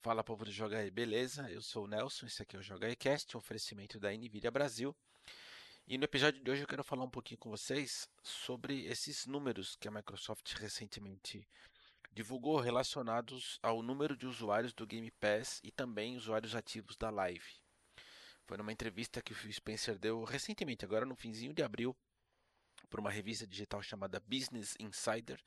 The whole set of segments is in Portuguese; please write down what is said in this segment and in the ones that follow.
Fala povo do Joga aí, beleza? Eu sou o Nelson, esse aqui é o Joga aí Cast, um oferecimento da Nvidia Brasil. E no episódio de hoje eu quero falar um pouquinho com vocês sobre esses números que a Microsoft recentemente divulgou relacionados ao número de usuários do Game Pass e também usuários ativos da Live. Foi numa entrevista que o Phil Spencer deu recentemente, agora no finzinho de abril, para uma revista digital chamada Business Insider.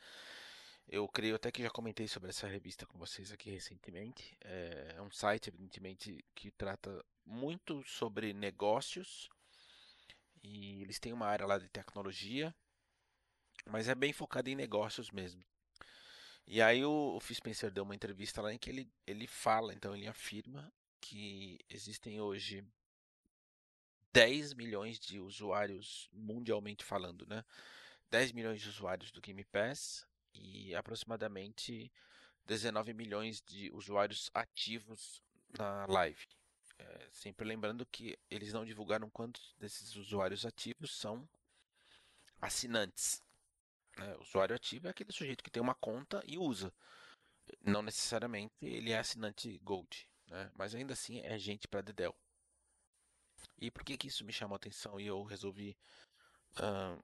Eu creio até que já comentei sobre essa revista com vocês aqui recentemente. É um site, evidentemente, que trata muito sobre negócios e eles têm uma área lá de tecnologia, mas é bem focado em negócios mesmo. E aí o, o Phil Spencer deu uma entrevista lá em que ele, ele fala, então ele afirma que existem hoje 10 milhões de usuários mundialmente falando, né? 10 milhões de usuários do Game Pass e aproximadamente 19 milhões de usuários ativos na live. É, sempre lembrando que eles não divulgaram quantos desses usuários ativos são assinantes. O usuário ativo é aquele sujeito que tem uma conta e usa. Não necessariamente ele é assinante Gold, né? mas ainda assim é gente para Dedel. E por que, que isso me chamou a atenção e eu resolvi uh,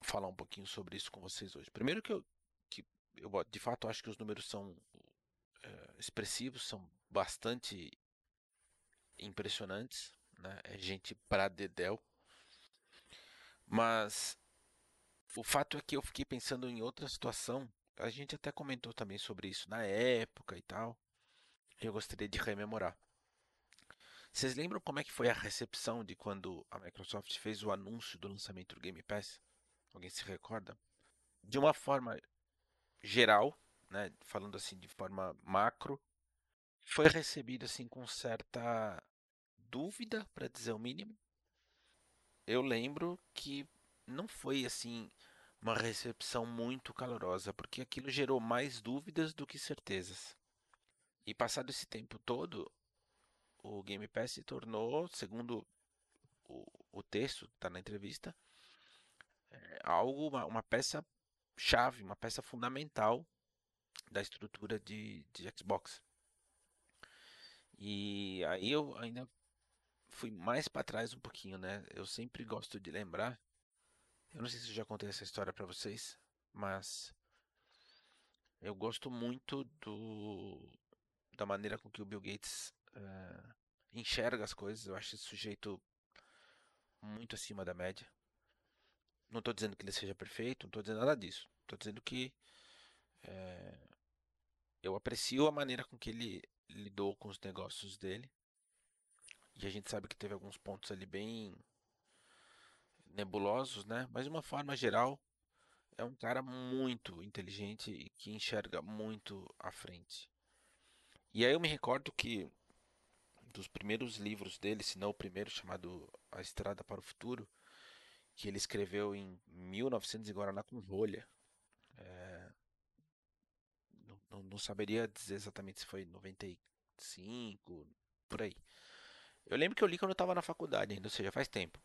falar um pouquinho sobre isso com vocês hoje? Primeiro que eu, eu de fato acho que os números são uh, expressivos, são bastante impressionantes, né? É gente para dedéu. Mas o fato é que eu fiquei pensando em outra situação. A gente até comentou também sobre isso na época e tal. Eu gostaria de rememorar. Vocês lembram como é que foi a recepção de quando a Microsoft fez o anúncio do lançamento do Game Pass? Alguém se recorda? De uma forma geral, né, falando assim de forma macro, foi recebido assim com certa dúvida, para dizer o mínimo. Eu lembro que não foi assim uma recepção muito calorosa, porque aquilo gerou mais dúvidas do que certezas. E passado esse tempo todo, o Game Pass se tornou, segundo o, o texto está na entrevista, é algo uma, uma, peça chave, uma peça fundamental da estrutura de, de Xbox. E aí eu ainda fui mais para trás um pouquinho, né? Eu sempre gosto de lembrar. Eu não sei se eu já contei essa história para vocês, mas eu gosto muito do da maneira com que o Bill Gates uh, enxerga as coisas. Eu acho esse sujeito muito acima da média. Não estou dizendo que ele seja perfeito, não estou dizendo nada disso. Estou dizendo que é, eu aprecio a maneira com que ele lidou com os negócios dele. E a gente sabe que teve alguns pontos ali bem nebulosos, né? Mas de uma forma geral, é um cara muito inteligente e que enxerga muito à frente. E aí eu me recordo que dos primeiros livros dele, se não o primeiro, chamado A Estrada para o Futuro, que ele escreveu em 1900 em Guaraná com rolha. É, não, não, saberia dizer exatamente se foi 95, por aí. Eu lembro que eu li quando eu estava na faculdade ainda, ou seja, faz tempo.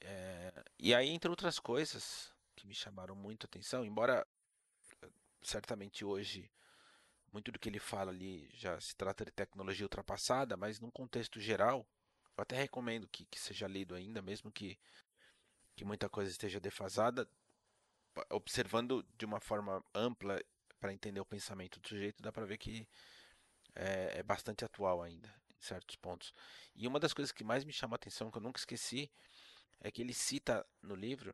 É, e aí, entre outras coisas que me chamaram muito atenção, embora certamente hoje muito do que ele fala ali já se trata de tecnologia ultrapassada, mas num contexto geral, eu até recomendo que, que seja lido ainda, mesmo que, que muita coisa esteja defasada, observando de uma forma ampla para entender o pensamento do sujeito, dá para ver que é, é, bastante atual ainda, em certos pontos. E uma das coisas que mais me chama a atenção, que eu nunca esqueci, é que ele cita no livro,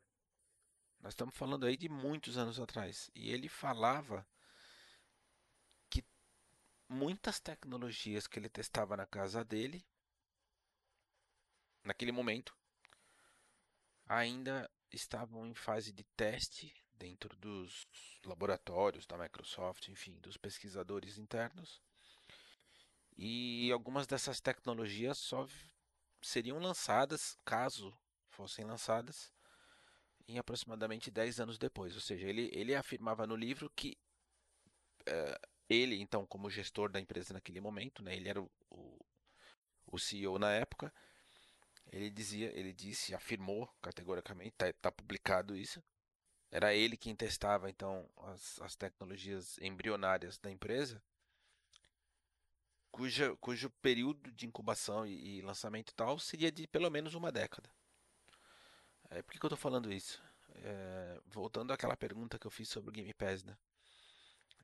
nós estamos falando aí de muitos anos atrás, e ele falava muitas tecnologias que ele testava na casa dele, naquele momento, ainda estavam em fase de teste dentro dos laboratórios da Microsoft, enfim, dos pesquisadores internos. E algumas dessas tecnologias só seriam lançadas, caso fossem lançadas, em aproximadamente 10 anos depois. Ou seja, ele, ele afirmava no livro que eh, ele, então, como gestor da empresa naquele momento, né, ele era o, o, o CEO na época, ele dizia, ele disse, afirmou categoricamente, está tá publicado isso, era ele quem testava então as, as tecnologias embrionárias da empresa. cuja, cujo período de incubação e, e lançamento tal seria de pelo menos uma década. É, por que, que eu estou falando isso? É, voltando àquela pergunta que eu fiz sobre o Game Pass, né?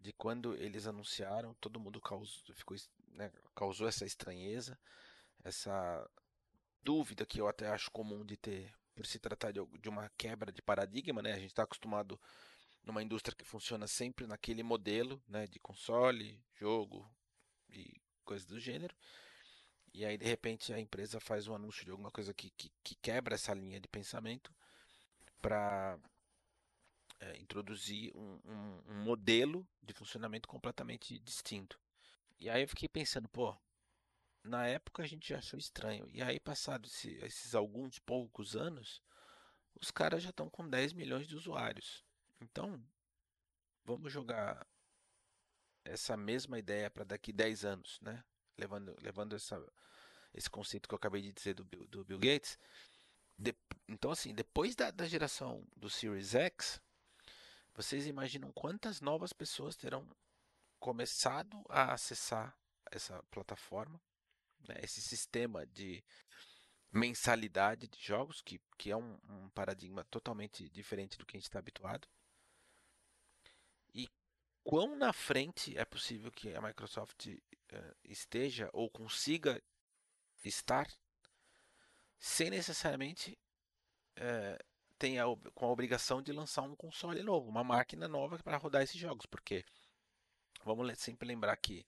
De quando eles anunciaram, todo mundo causou, ficou, né, causou essa estranheza, essa dúvida que eu até acho comum de ter por se tratar de, uma quebra de paradigma, né? A gente está acostumado numa indústria que funciona sempre naquele modelo, né, de console, jogo e coisas do gênero. E aí de repente a empresa faz um anúncio de alguma coisa que, que, que quebra essa linha de pensamento para é, introduzir um, um, um modelo de funcionamento completamente distinto. E aí eu fiquei pensando, pô, na época a gente achou estranho. E aí, passados esse, esses alguns poucos anos, os caras já estão com 10 milhões de usuários. Então, vamos jogar essa mesma ideia para daqui 10 anos, né? Levando, levando essa, esse conceito que eu acabei de dizer do, do Bill Gates. De, então, assim, depois da, da geração do Series X, vocês imaginam quantas novas pessoas terão começado a acessar essa plataforma, né? esse sistema de mensalidade de jogos, que, que é um, um paradigma totalmente diferente do que a gente está habituado quão na frente é possível que a Microsoft uh, esteja ou consiga estar sem necessariamente uh, tenha com a obrigação de lançar um console novo, uma máquina nova para rodar esses jogos, porque vamos sempre lembrar que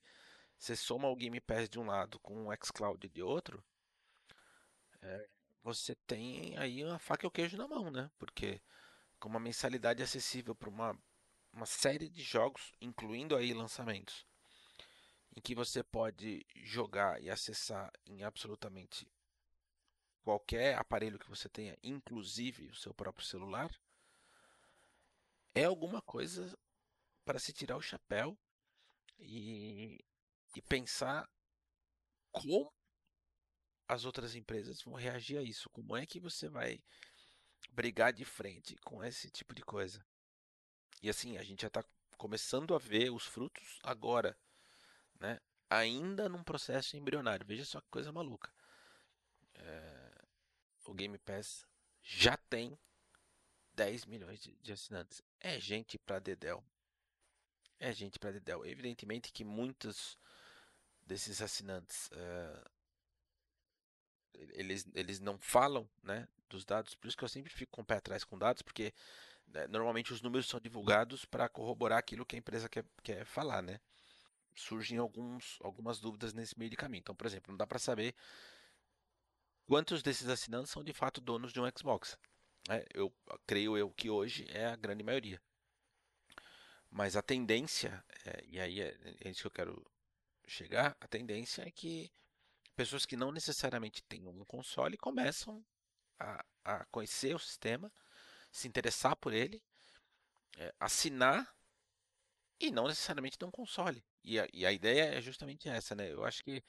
você soma o Game Pass de um lado com o xCloud de outro, é, você tem aí uma faca e o queijo na mão, né? Porque com uma mensalidade acessível para uma uma série de jogos, incluindo aí lançamentos, em que você pode jogar e acessar em absolutamente qualquer aparelho que você tenha, inclusive o seu próprio celular, é alguma coisa para se tirar o chapéu e, e pensar como as outras empresas vão reagir a isso. Como é que você vai brigar de frente com esse tipo de coisa? E assim, a gente já está começando a ver os frutos agora, né? Ainda num processo embrionário. Veja só que coisa maluca. É... O Game Pass já tem 10 milhões de, assinantes. É gente para dedéu. É gente para dedéu. Evidentemente que muitos desses assinantes uh, eles, eles não falam né, dos dados, por isso que eu sempre fico com o pé atrás com dados, porque né, normalmente os números são divulgados para corroborar aquilo que a empresa quer, quer falar, né? Surgem alguns, algumas dúvidas nesse meio de caminho. Então, por exemplo, não dá para saber quantos desses assinantes são de fato donos de um Xbox. É, eu creio eu que hoje é a grande maioria. Mas a tendência, é, e aí é, é isso que eu quero chegar, a tendência é que pessoas que não necessariamente têm um console começam a, a conhecer o sistema se interessar por ele, é, assinar e não necessariamente ter um console. E a, e a, ideia é justamente essa, né? Eu acho que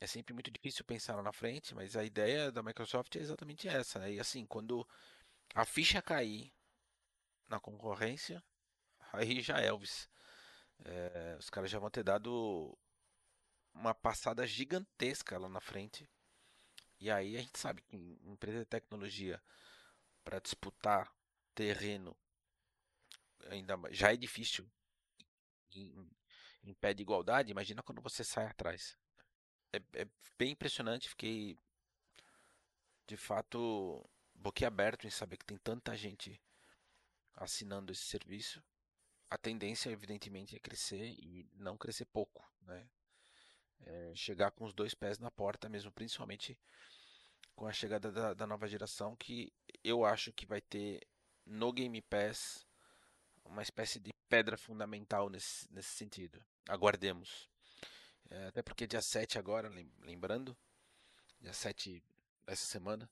é sempre muito difícil pensar lá na frente, mas a ideia da Microsoft é exatamente essa, né? E assim, quando a ficha cair na concorrência, aí já é Elvis. É, os caras já vão ter dado uma passada gigantesca lá na frente. E aí a gente sabe que em empresa de tecnologia para disputar terreno ainda já é difícil em, em, pé de igualdade, imagina quando você sai atrás. É, é bem impressionante, fiquei de fato boquiaberto em saber que tem tanta gente assinando esse serviço. A tendência, evidentemente, é crescer e não crescer pouco, né? É chegar com os dois pés na porta mesmo, principalmente com a chegada da, da nova geração, que eu acho que vai ter no Game Pass uma espécie de pedra fundamental nesse, nesse sentido. Aguardemos. É, até porque dia 7 agora, lembrando, dia 7 dessa semana,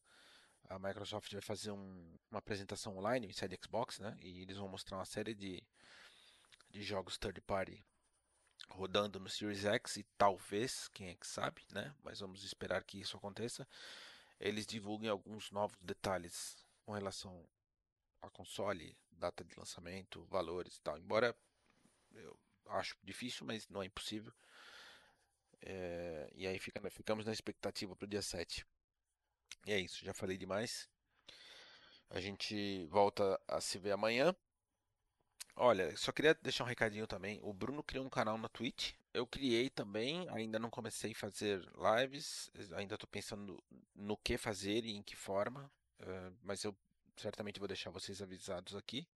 a Microsoft vai fazer um, uma apresentação online inside Xbox, né? E eles vão mostrar uma série de, de jogos third party rodando no Series X e talvez, quem é que sabe, né? Mas vamos esperar que isso aconteça eles divulguem alguns novos detalhes com relação a console, data de lançamento, valores e tal. Embora eu acho difícil, mas não é impossível. É, e aí fica, ficamos na expectativa para o dia 7. E é isso, já falei demais. A gente volta a se ver amanhã. Olha, só queria deixar um recadinho também. O Bruno criou um canal na Twitch. Eu criei também, ainda não comecei a fazer lives. Ainda estou pensando no que fazer e em que forma. Uh, mas eu certamente vou deixar vocês avisados aqui.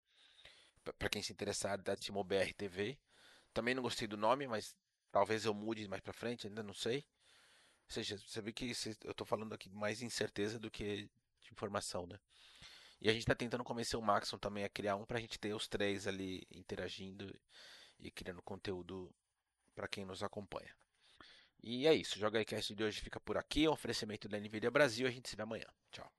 Para quem se interessar, da TimoBR TV. Também não gostei do nome, mas talvez eu mude mais para frente, ainda não sei. Ou seja, você vê que eu estou falando aqui mais incerteza do que de informação, né? E a gente está tentando convencer o Maxon também a criar um para a gente ter os três ali interagindo e criando conteúdo para quem nos acompanha. E é isso. O Joga iCast de hoje fica por aqui. É um oferecimento da NVIDIA Brasil. A gente se vê amanhã. Tchau.